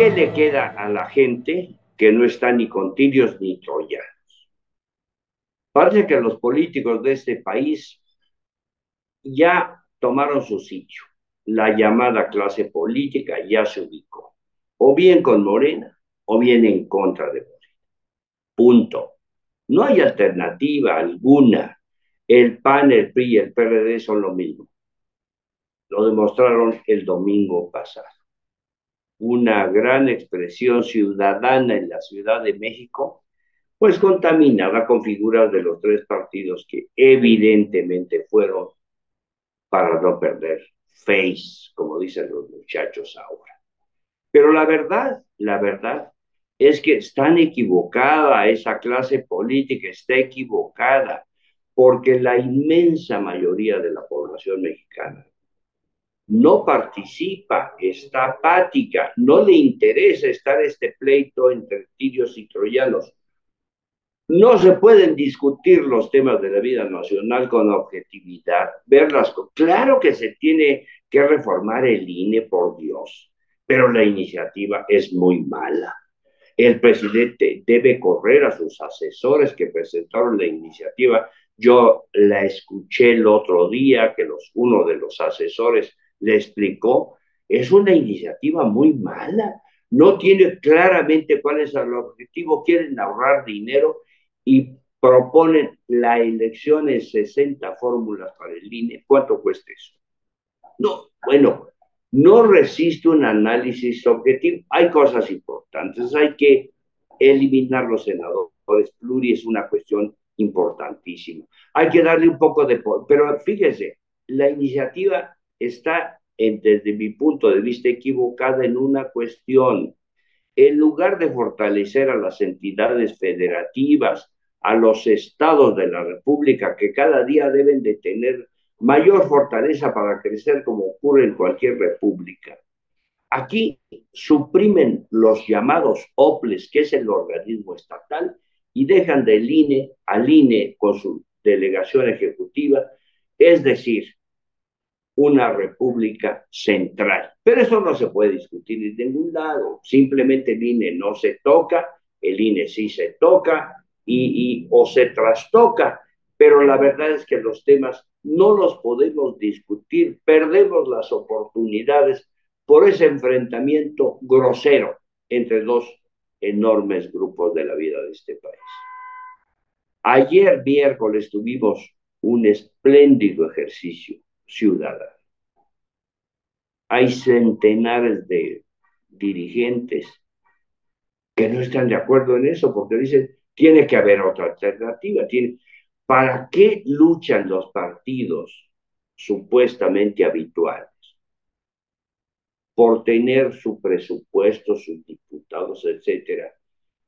¿Qué le queda a la gente que no está ni con tirios ni troyanos? Parece que los políticos de este país ya tomaron su sitio. La llamada clase política ya se ubicó, o bien con Morena, o bien en contra de Morena. Punto. No hay alternativa alguna. El PAN, el PRI y el PRD son lo mismo. Lo demostraron el domingo pasado. Una gran expresión ciudadana en la Ciudad de México, pues contaminada con figuras de los tres partidos que evidentemente fueron para no perder face, como dicen los muchachos ahora. Pero la verdad, la verdad es que están equivocada, esa clase política está equivocada, porque la inmensa mayoría de la población mexicana no participa, está apática, no le interesa estar este pleito entre tirios y troyanos. No se pueden discutir los temas de la vida nacional con objetividad, verlas. Claro que se tiene que reformar el INE, por Dios, pero la iniciativa es muy mala. El presidente debe correr a sus asesores que presentaron la iniciativa. Yo la escuché el otro día que los, uno de los asesores le explicó. Es una iniciativa muy mala. No tiene claramente cuál es el objetivo. Quieren ahorrar dinero y proponen la elección en 60 fórmulas para el INE. ¿Cuánto cuesta eso? No, bueno, no resiste un análisis objetivo. Hay cosas importantes, hay que eliminar los senadores pluri, es una cuestión importantísima. Hay que darle un poco de... Pero fíjese, la iniciativa está, desde mi punto de vista, equivocada en una cuestión. En lugar de fortalecer a las entidades federativas, a los estados de la República que cada día deben de tener mayor fortaleza para crecer como ocurre en cualquier república. Aquí suprimen los llamados OPLES, que es el organismo estatal, y dejan del INE INE con su delegación ejecutiva, es decir, una república central. Pero eso no se puede discutir de ningún lado. Simplemente el INE no se toca, el INE sí se toca, y, o se trastoca, pero la verdad es que los temas no los podemos discutir, perdemos las oportunidades por ese enfrentamiento grosero entre dos enormes grupos de la vida de este país. Ayer miércoles tuvimos un espléndido ejercicio ciudadano. Hay centenares de dirigentes que no están de acuerdo en eso porque dicen, tiene que haber otra alternativa. Tiene... ¿Para qué luchan los partidos supuestamente habituales? Por tener su presupuesto, sus diputados, etcétera.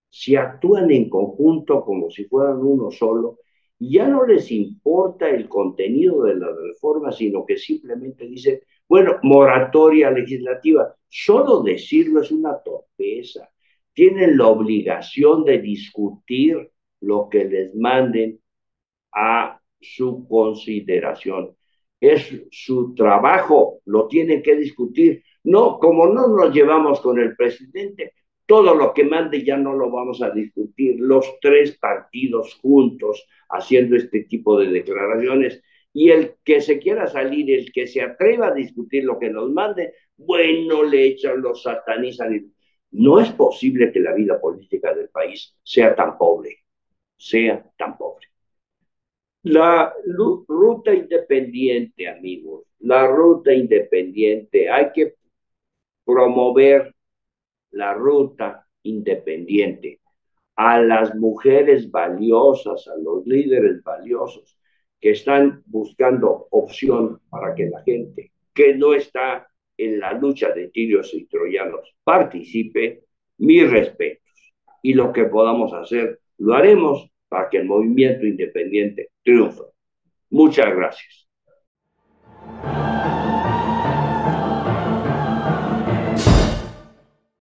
Si actúan en conjunto como si fueran uno solo, ya no les importa el contenido de la reforma, sino que simplemente dicen, bueno, moratoria legislativa. Solo decirlo es una torpeza tienen la obligación de discutir lo que les manden a su consideración. Es su trabajo, lo tienen que discutir. No, como no nos llevamos con el presidente, todo lo que mande ya no lo vamos a discutir. Los tres partidos juntos haciendo este tipo de declaraciones y el que se quiera salir, el que se atreva a discutir lo que nos mande, bueno, le echan, los satanizan. No es posible que la vida política del país sea tan pobre, sea tan pobre. La ruta independiente, amigos, la ruta independiente, hay que promover la ruta independiente a las mujeres valiosas, a los líderes valiosos que están buscando opción para que la gente que no está en la lucha de tirios y troyanos participe, mis respetos. Y lo que podamos hacer, lo haremos para que el movimiento independiente triunfe. Muchas gracias.